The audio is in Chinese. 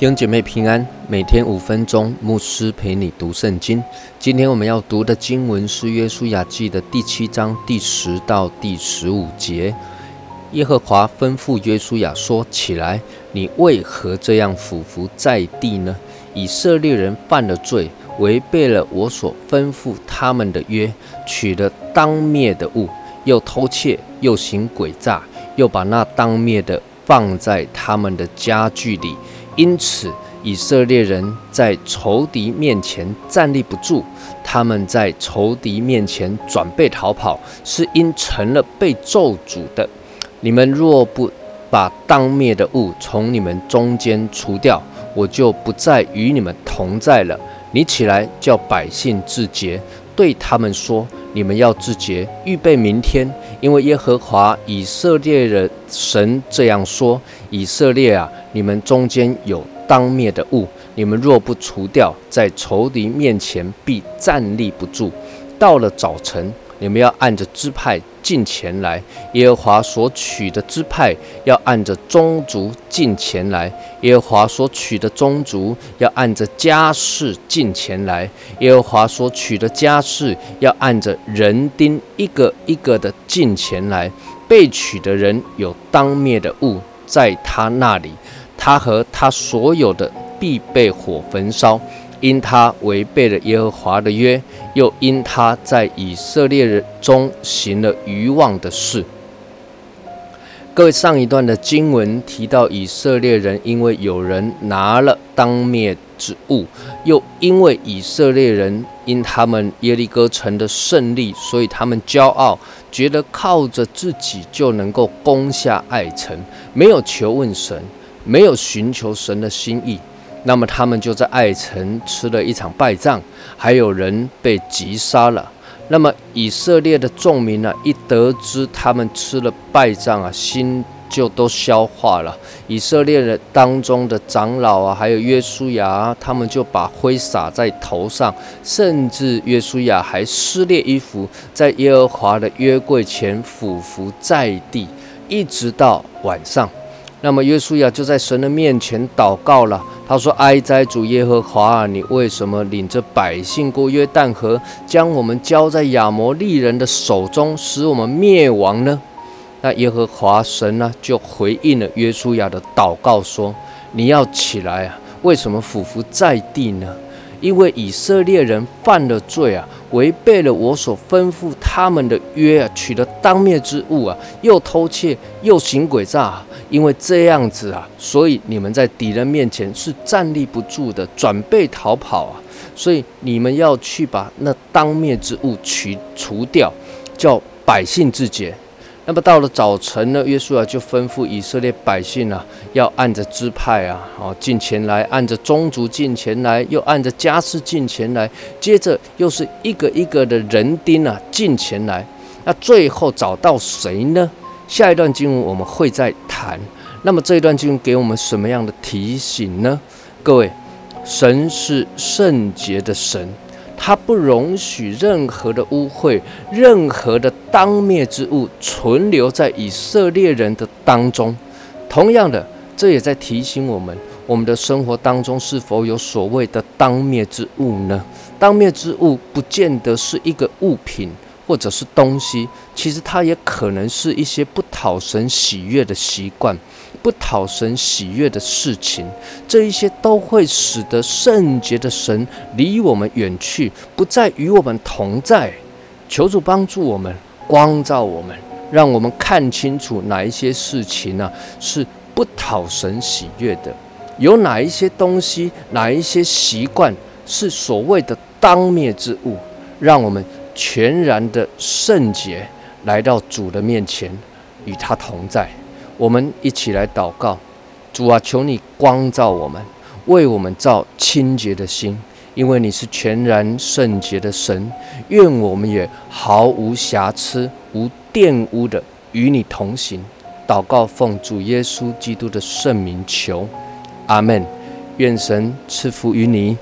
弟兄姐妹平安，每天五分钟，牧师陪你读圣经。今天我们要读的经文是《约书亚记》的第七章第十到第十五节。耶和华吩咐约书亚说：“起来，你为何这样俯伏在地呢？以色列人犯了罪，违背了我所吩咐他们的约，取了当灭的物，又偷窃，又行诡诈，又把那当灭的放在他们的家具里。”因此，以色列人在仇敌面前站立不住，他们在仇敌面前转背逃跑，是因成了被咒诅的。你们若不把当灭的物从你们中间除掉，我就不再与你们同在了。你起来叫百姓自洁，对他们说：你们要自洁，预备明天，因为耶和华以色列人神这样说：以色列啊！你们中间有当灭的物，你们若不除掉，在仇敌面前必站立不住。到了早晨，你们要按着支派进前来，耶和华所取的支派要按着宗族进前来，耶和华所取的宗族要按着家世进前来，耶和华所取的家世要按着人丁一个一个的进前来。被取的人有当灭的物在他那里。他和他所有的必被火焚烧，因他违背了耶和华的约，又因他在以色列人中行了愚妄的事。各位，上一段的经文提到以色列人因为有人拿了当灭之物，又因为以色列人因他们耶利哥城的胜利，所以他们骄傲，觉得靠着自己就能够攻下爱城，没有求问神。没有寻求神的心意，那么他们就在爱城吃了一场败仗，还有人被击杀了。那么以色列的众民呢，一得知他们吃了败仗啊，心就都消化了。以色列人当中的长老啊，还有约书亚，他们就把灰撒在头上，甚至约书亚还撕裂衣服，在耶和华的约柜前俯伏在地，一直到晚上。那么约书亚就在神的面前祷告了。他说：“哀哉，主耶和华啊，你为什么领着百姓过约旦河，将我们交在亚摩利人的手中，使我们灭亡呢？”那耶和华神呢，就回应了约书亚的祷告说：“你要起来啊！为什么俯伏在地呢？”因为以色列人犯了罪啊，违背了我所吩咐他们的约啊，取了当灭之物啊，又偷窃，又行诡诈。因为这样子啊，所以你们在敌人面前是站立不住的，转背逃跑啊。所以你们要去把那当灭之物取除掉，叫百姓自洁。那么到了早晨呢，约书亚就吩咐以色列百姓啊，要按着支派啊，哦进前来，按着宗族进前来，又按着家世进前来，接着又是一个一个的人丁啊进前来。那最后找到谁呢？下一段经文我们会再谈。那么这一段经文给我们什么样的提醒呢？各位，神是圣洁的神。他不容许任何的污秽、任何的当灭之物存留在以色列人的当中。同样的，这也在提醒我们：我们的生活当中是否有所谓的当灭之物呢？当灭之物不见得是一个物品或者是东西，其实它也可能是一些不讨神喜悦的习惯。不讨神喜悦的事情，这一些都会使得圣洁的神离我们远去，不再与我们同在。求主帮助我们，光照我们，让我们看清楚哪一些事情呢是不讨神喜悦的，有哪一些东西，哪一些习惯是所谓的当灭之物，让我们全然的圣洁来到主的面前，与他同在。我们一起来祷告，主啊，求你光照我们，为我们造清洁的心，因为你是全然圣洁的神。愿我们也毫无瑕疵、无玷污的与你同行。祷告奉主耶稣基督的圣名求，阿门。愿神赐福于你。